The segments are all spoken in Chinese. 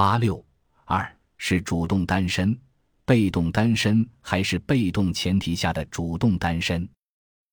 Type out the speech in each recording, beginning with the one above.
八六二是主动单身、被动单身还是被动前提下的主动单身？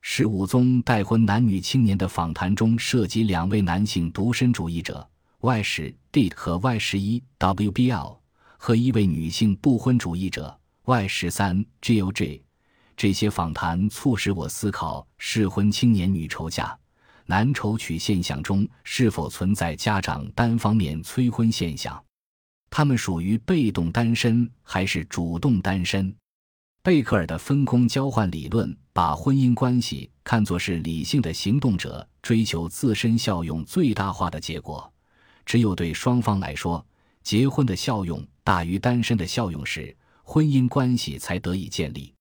十五宗待婚男女青年的访谈中涉及两位男性独身主义者 Y 十 D 和 Y 十一 WBL 和一位女性不婚主义者 Y 十三 GOG。这些访谈促使我思考适婚青年女愁嫁、男愁娶现象中是否存在家长单方面催婚现象。他们属于被动单身还是主动单身？贝克尔的分工交换理论把婚姻关系看作是理性的行动者追求自身效用最大化的结果。只有对双方来说，结婚的效用大于单身的效用时，婚姻关系才得以建立。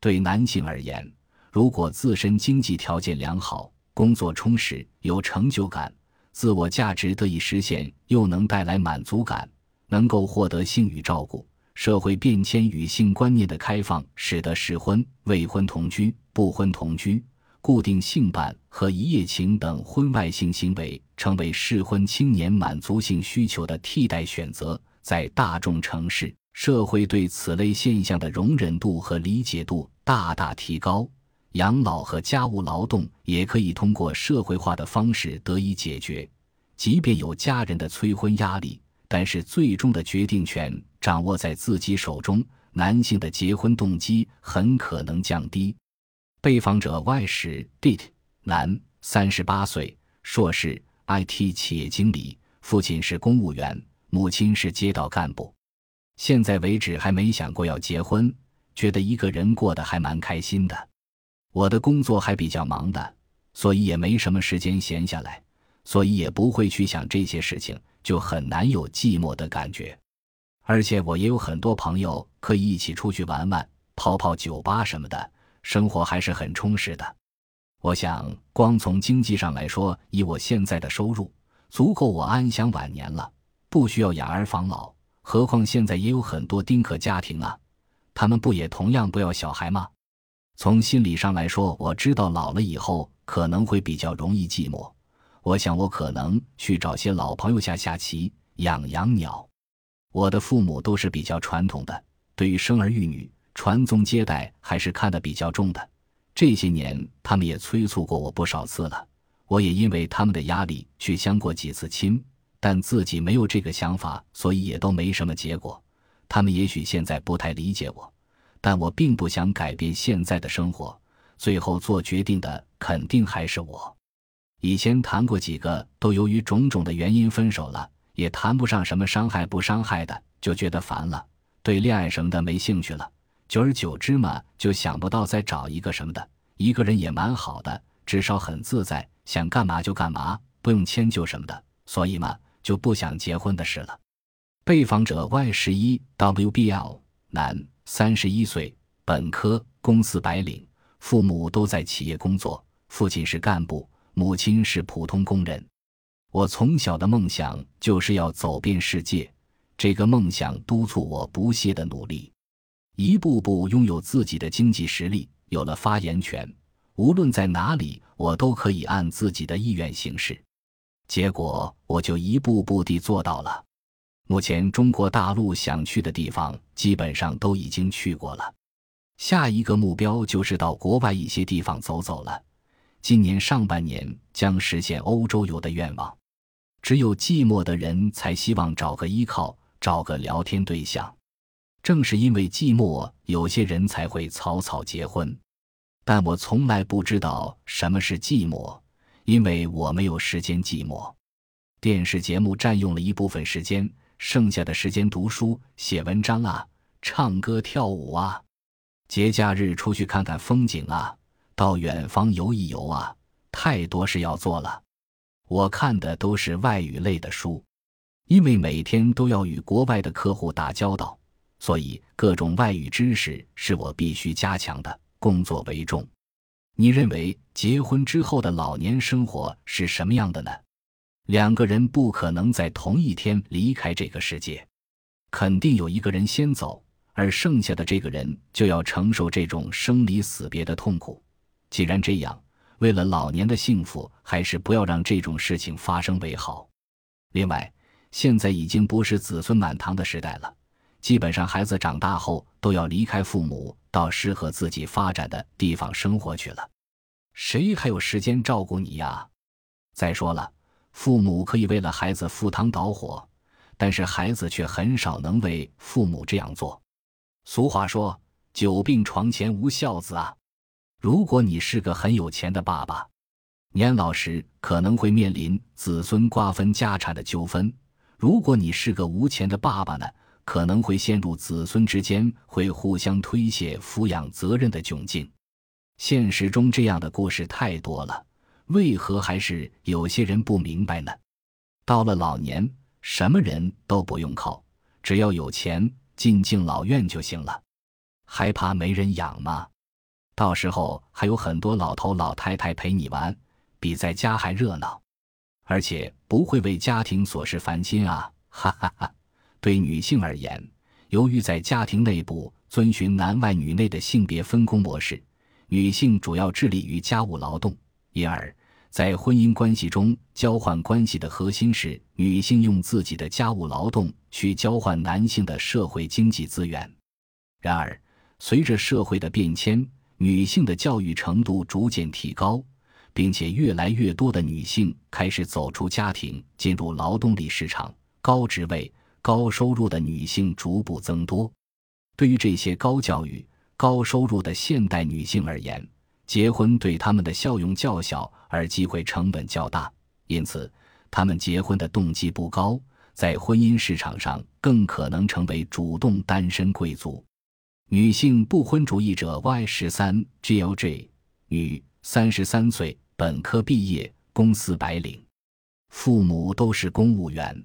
对男性而言，如果自身经济条件良好，工作充实，有成就感，自我价值得以实现，又能带来满足感，能够获得性与照顾，社会变迁与性观念的开放，使得适婚、未婚同居、不婚同居、固定性伴和一夜情等婚外性行为成为适婚青年满足性需求的替代选择，在大众城市。社会对此类现象的容忍度和理解度大大提高，养老和家务劳动也可以通过社会化的方式得以解决。即便有家人的催婚压力，但是最终的决定权掌握在自己手中。男性的结婚动机很可能降低。被访者 Y 是 DIT 男，三十八岁，硕士，IT 企业经理，父亲是公务员，母亲是街道干部。现在为止还没想过要结婚，觉得一个人过得还蛮开心的。我的工作还比较忙的，所以也没什么时间闲下来，所以也不会去想这些事情，就很难有寂寞的感觉。而且我也有很多朋友可以一起出去玩玩，泡泡酒吧什么的，生活还是很充实的。我想，光从经济上来说，以我现在的收入，足够我安享晚年了，不需要养儿防老。何况现在也有很多丁克家庭啊，他们不也同样不要小孩吗？从心理上来说，我知道老了以后可能会比较容易寂寞。我想我可能去找些老朋友下下棋、养养鸟。我的父母都是比较传统的，对于生儿育女、传宗接代还是看得比较重的。这些年他们也催促过我不少次了，我也因为他们的压力去相过几次亲。但自己没有这个想法，所以也都没什么结果。他们也许现在不太理解我，但我并不想改变现在的生活。最后做决定的肯定还是我。以前谈过几个，都由于种种的原因分手了，也谈不上什么伤害不伤害的，就觉得烦了，对恋爱什么的没兴趣了。久而久之嘛，就想不到再找一个什么的，一个人也蛮好的，至少很自在，想干嘛就干嘛，不用迁就什么的。所以嘛。就不想结婚的事了。被访者 Y 十一 WBL 男，三十一岁，本科，公司白领，父母都在企业工作，父亲是干部，母亲是普通工人。我从小的梦想就是要走遍世界，这个梦想督促我不懈的努力，一步步拥有自己的经济实力，有了发言权，无论在哪里，我都可以按自己的意愿行事。结果我就一步步地做到了。目前中国大陆想去的地方基本上都已经去过了，下一个目标就是到国外一些地方走走了。今年上半年将实现欧洲游的愿望。只有寂寞的人才希望找个依靠，找个聊天对象。正是因为寂寞，有些人才会草草结婚。但我从来不知道什么是寂寞。因为我没有时间寂寞，电视节目占用了一部分时间，剩下的时间读书、写文章啊，唱歌跳舞啊，节假日出去看看风景啊，到远方游一游啊，太多事要做了。我看的都是外语类的书，因为每天都要与国外的客户打交道，所以各种外语知识是我必须加强的，工作为重。你认为结婚之后的老年生活是什么样的呢？两个人不可能在同一天离开这个世界，肯定有一个人先走，而剩下的这个人就要承受这种生离死别的痛苦。既然这样，为了老年的幸福，还是不要让这种事情发生为好。另外，现在已经不是子孙满堂的时代了，基本上孩子长大后都要离开父母，到适合自己发展的地方生活去了。谁还有时间照顾你呀？再说了，父母可以为了孩子赴汤蹈火，但是孩子却很少能为父母这样做。俗话说：“久病床前无孝子啊。”如果你是个很有钱的爸爸，年老时可能会面临子孙瓜分家产的纠纷；如果你是个无钱的爸爸呢，可能会陷入子孙之间会互相推卸抚养责任的窘境。现实中这样的故事太多了，为何还是有些人不明白呢？到了老年，什么人都不用靠，只要有钱进敬老院就行了，还怕没人养吗？到时候还有很多老头老太太陪你玩，比在家还热闹，而且不会为家庭琐事烦心啊！哈哈哈。对女性而言，由于在家庭内部遵循男外女内的性别分工模式，女性主要致力于家务劳动，因而，在婚姻关系中，交换关系的核心是女性用自己的家务劳动去交换男性的社会经济资源。然而，随着社会的变迁，女性的教育程度逐渐提高，并且越来越多的女性开始走出家庭，进入劳动力市场，高职位、高收入的女性逐步增多。对于这些高教育、高收入的现代女性而言，结婚对她们的效用较小，而机会成本较大，因此她们结婚的动机不高，在婚姻市场上更可能成为主动单身贵族。女性不婚主义者 Y 十三 GLJ 女，三十三岁，本科毕业，公司白领，父母都是公务员。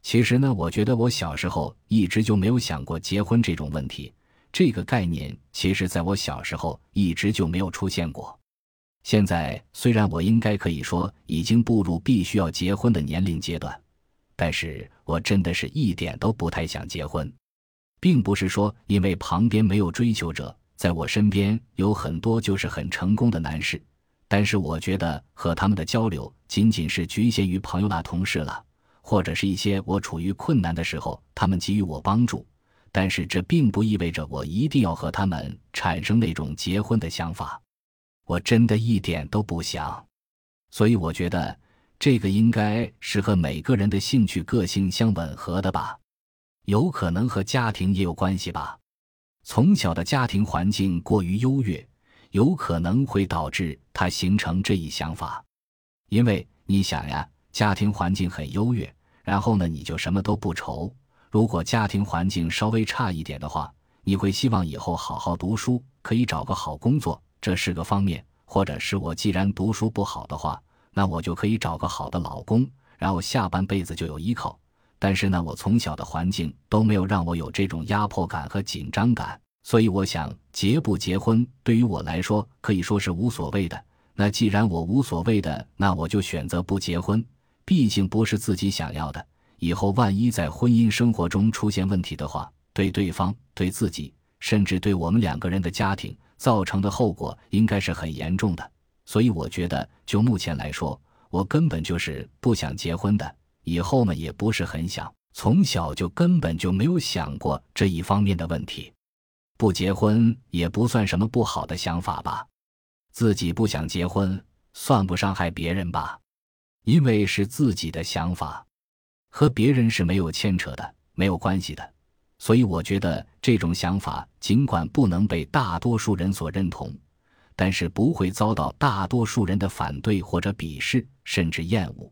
其实呢，我觉得我小时候一直就没有想过结婚这种问题，这个概念其实在我小时候一直就没有出现过。现在虽然我应该可以说已经步入必须要结婚的年龄阶段，但是我真的是一点都不太想结婚。并不是说因为旁边没有追求者，在我身边有很多就是很成功的男士，但是我觉得和他们的交流仅仅是局限于朋友啦、同事了，或者是一些我处于困难的时候，他们给予我帮助。但是这并不意味着我一定要和他们产生那种结婚的想法，我真的一点都不想。所以我觉得这个应该是和每个人的兴趣、个性相吻合的吧。有可能和家庭也有关系吧，从小的家庭环境过于优越，有可能会导致他形成这一想法。因为你想呀，家庭环境很优越，然后呢，你就什么都不愁。如果家庭环境稍微差一点的话，你会希望以后好好读书，可以找个好工作，这是个方面；或者是我既然读书不好的话，那我就可以找个好的老公，然后下半辈子就有依靠。但是呢，我从小的环境都没有让我有这种压迫感和紧张感，所以我想结不结婚对于我来说可以说是无所谓的。那既然我无所谓的，那我就选择不结婚。毕竟不是自己想要的，以后万一在婚姻生活中出现问题的话，对对方、对自己，甚至对我们两个人的家庭造成的后果应该是很严重的。所以我觉得，就目前来说，我根本就是不想结婚的。以后嘛，也不是很想，从小就根本就没有想过这一方面的问题。不结婚也不算什么不好的想法吧？自己不想结婚，算不伤害别人吧？因为是自己的想法，和别人是没有牵扯的，没有关系的。所以我觉得这种想法尽管不能被大多数人所认同，但是不会遭到大多数人的反对或者鄙视，甚至厌恶。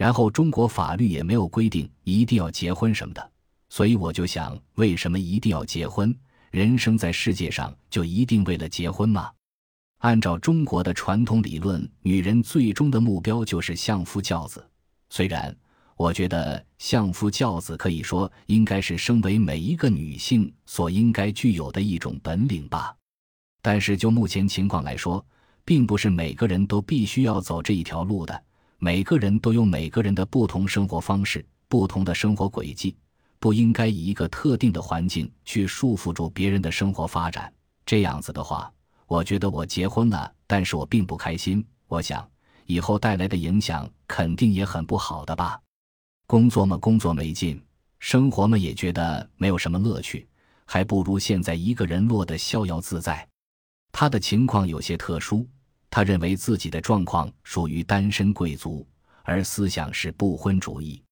然后中国法律也没有规定一定要结婚什么的，所以我就想，为什么一定要结婚？人生在世界上就一定为了结婚吗？按照中国的传统理论，女人最终的目标就是相夫教子。虽然我觉得相夫教子可以说应该是身为每一个女性所应该具有的一种本领吧，但是就目前情况来说，并不是每个人都必须要走这一条路的。每个人都有每个人的不同生活方式、不同的生活轨迹，不应该以一个特定的环境去束缚住别人的生活发展。这样子的话，我觉得我结婚了，但是我并不开心。我想以后带来的影响肯定也很不好的吧。工作嘛，工作没劲，生活嘛也觉得没有什么乐趣，还不如现在一个人落得逍遥自在。他的情况有些特殊，他认为自己的状况属于单身贵族，而思想是不婚主义。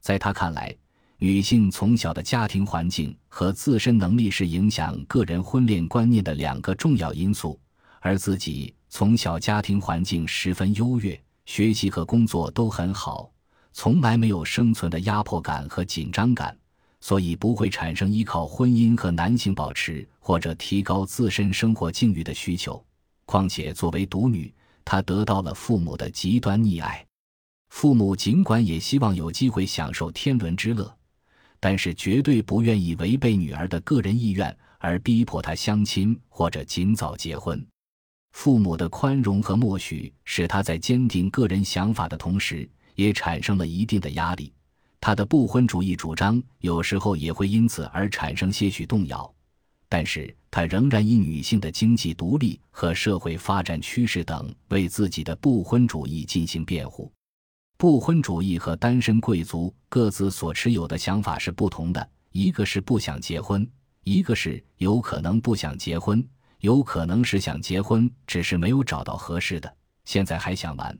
在他看来，女性从小的家庭环境和自身能力是影响个人婚恋观念的两个重要因素，而自己从小家庭环境十分优越，学习和工作都很好，从来没有生存的压迫感和紧张感。所以不会产生依靠婚姻和男性保持或者提高自身生活境遇的需求。况且作为独女，她得到了父母的极端溺爱。父母尽管也希望有机会享受天伦之乐，但是绝对不愿意违背女儿的个人意愿而逼迫她相亲或者尽早结婚。父母的宽容和默许使她在坚定个人想法的同时，也产生了一定的压力。他的不婚主义主张有时候也会因此而产生些许动摇，但是他仍然以女性的经济独立和社会发展趋势等为自己的不婚主义进行辩护。不婚主义和单身贵族各自所持有的想法是不同的，一个是不想结婚，一个是有可能不想结婚，有可能是想结婚，只是没有找到合适的，现在还想玩，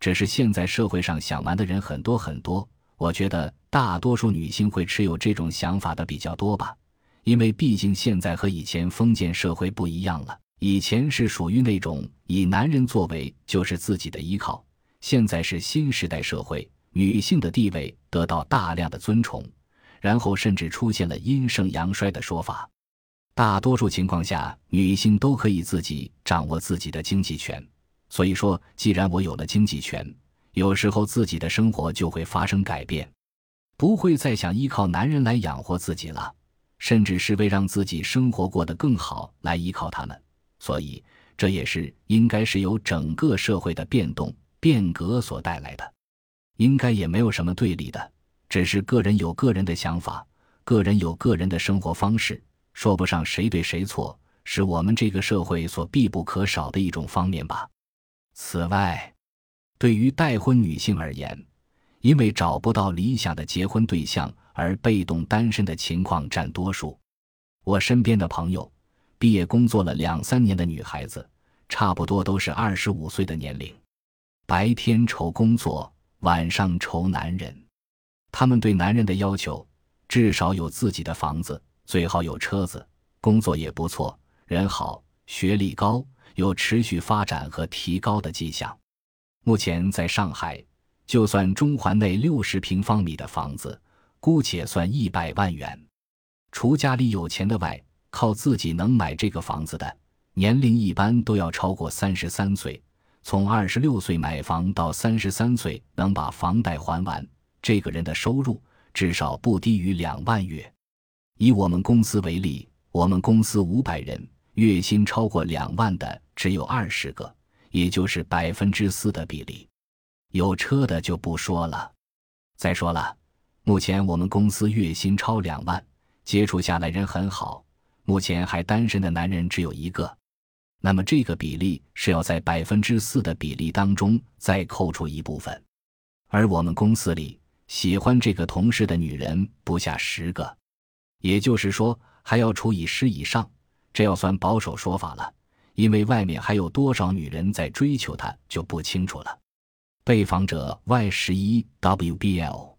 只是现在社会上想玩的人很多很多。我觉得大多数女性会持有这种想法的比较多吧，因为毕竟现在和以前封建社会不一样了。以前是属于那种以男人作为就是自己的依靠，现在是新时代社会，女性的地位得到大量的尊崇，然后甚至出现了阴盛阳衰的说法。大多数情况下，女性都可以自己掌握自己的经济权。所以说，既然我有了经济权。有时候自己的生活就会发生改变，不会再想依靠男人来养活自己了，甚至是为让自己生活过得更好来依靠他们。所以这也是应该是由整个社会的变动变革所带来的，应该也没有什么对立的，只是个人有个人的想法，个人有个人的生活方式，说不上谁对谁错，是我们这个社会所必不可少的一种方面吧。此外。对于待婚女性而言，因为找不到理想的结婚对象而被动单身的情况占多数。我身边的朋友，毕业工作了两三年的女孩子，差不多都是二十五岁的年龄，白天愁工作，晚上愁男人。他们对男人的要求，至少有自己的房子，最好有车子，工作也不错，人好，学历高，有持续发展和提高的迹象。目前在上海，就算中环内六十平方米的房子，姑且算一百万元。除家里有钱的外，靠自己能买这个房子的，年龄一般都要超过三十三岁。从二十六岁买房到三十三岁能把房贷还完，这个人的收入至少不低于两万月。以我们公司为例，我们公司五百人，月薪超过两万的只有二十个。也就是百分之四的比例，有车的就不说了。再说了，目前我们公司月薪超两万，接触下来人很好，目前还单身的男人只有一个。那么这个比例是要在百分之四的比例当中再扣除一部分，而我们公司里喜欢这个同事的女人不下十个，也就是说还要除以十以上，这要算保守说法了。因为外面还有多少女人在追求他就不清楚了。被访者 Y 十一 WBL。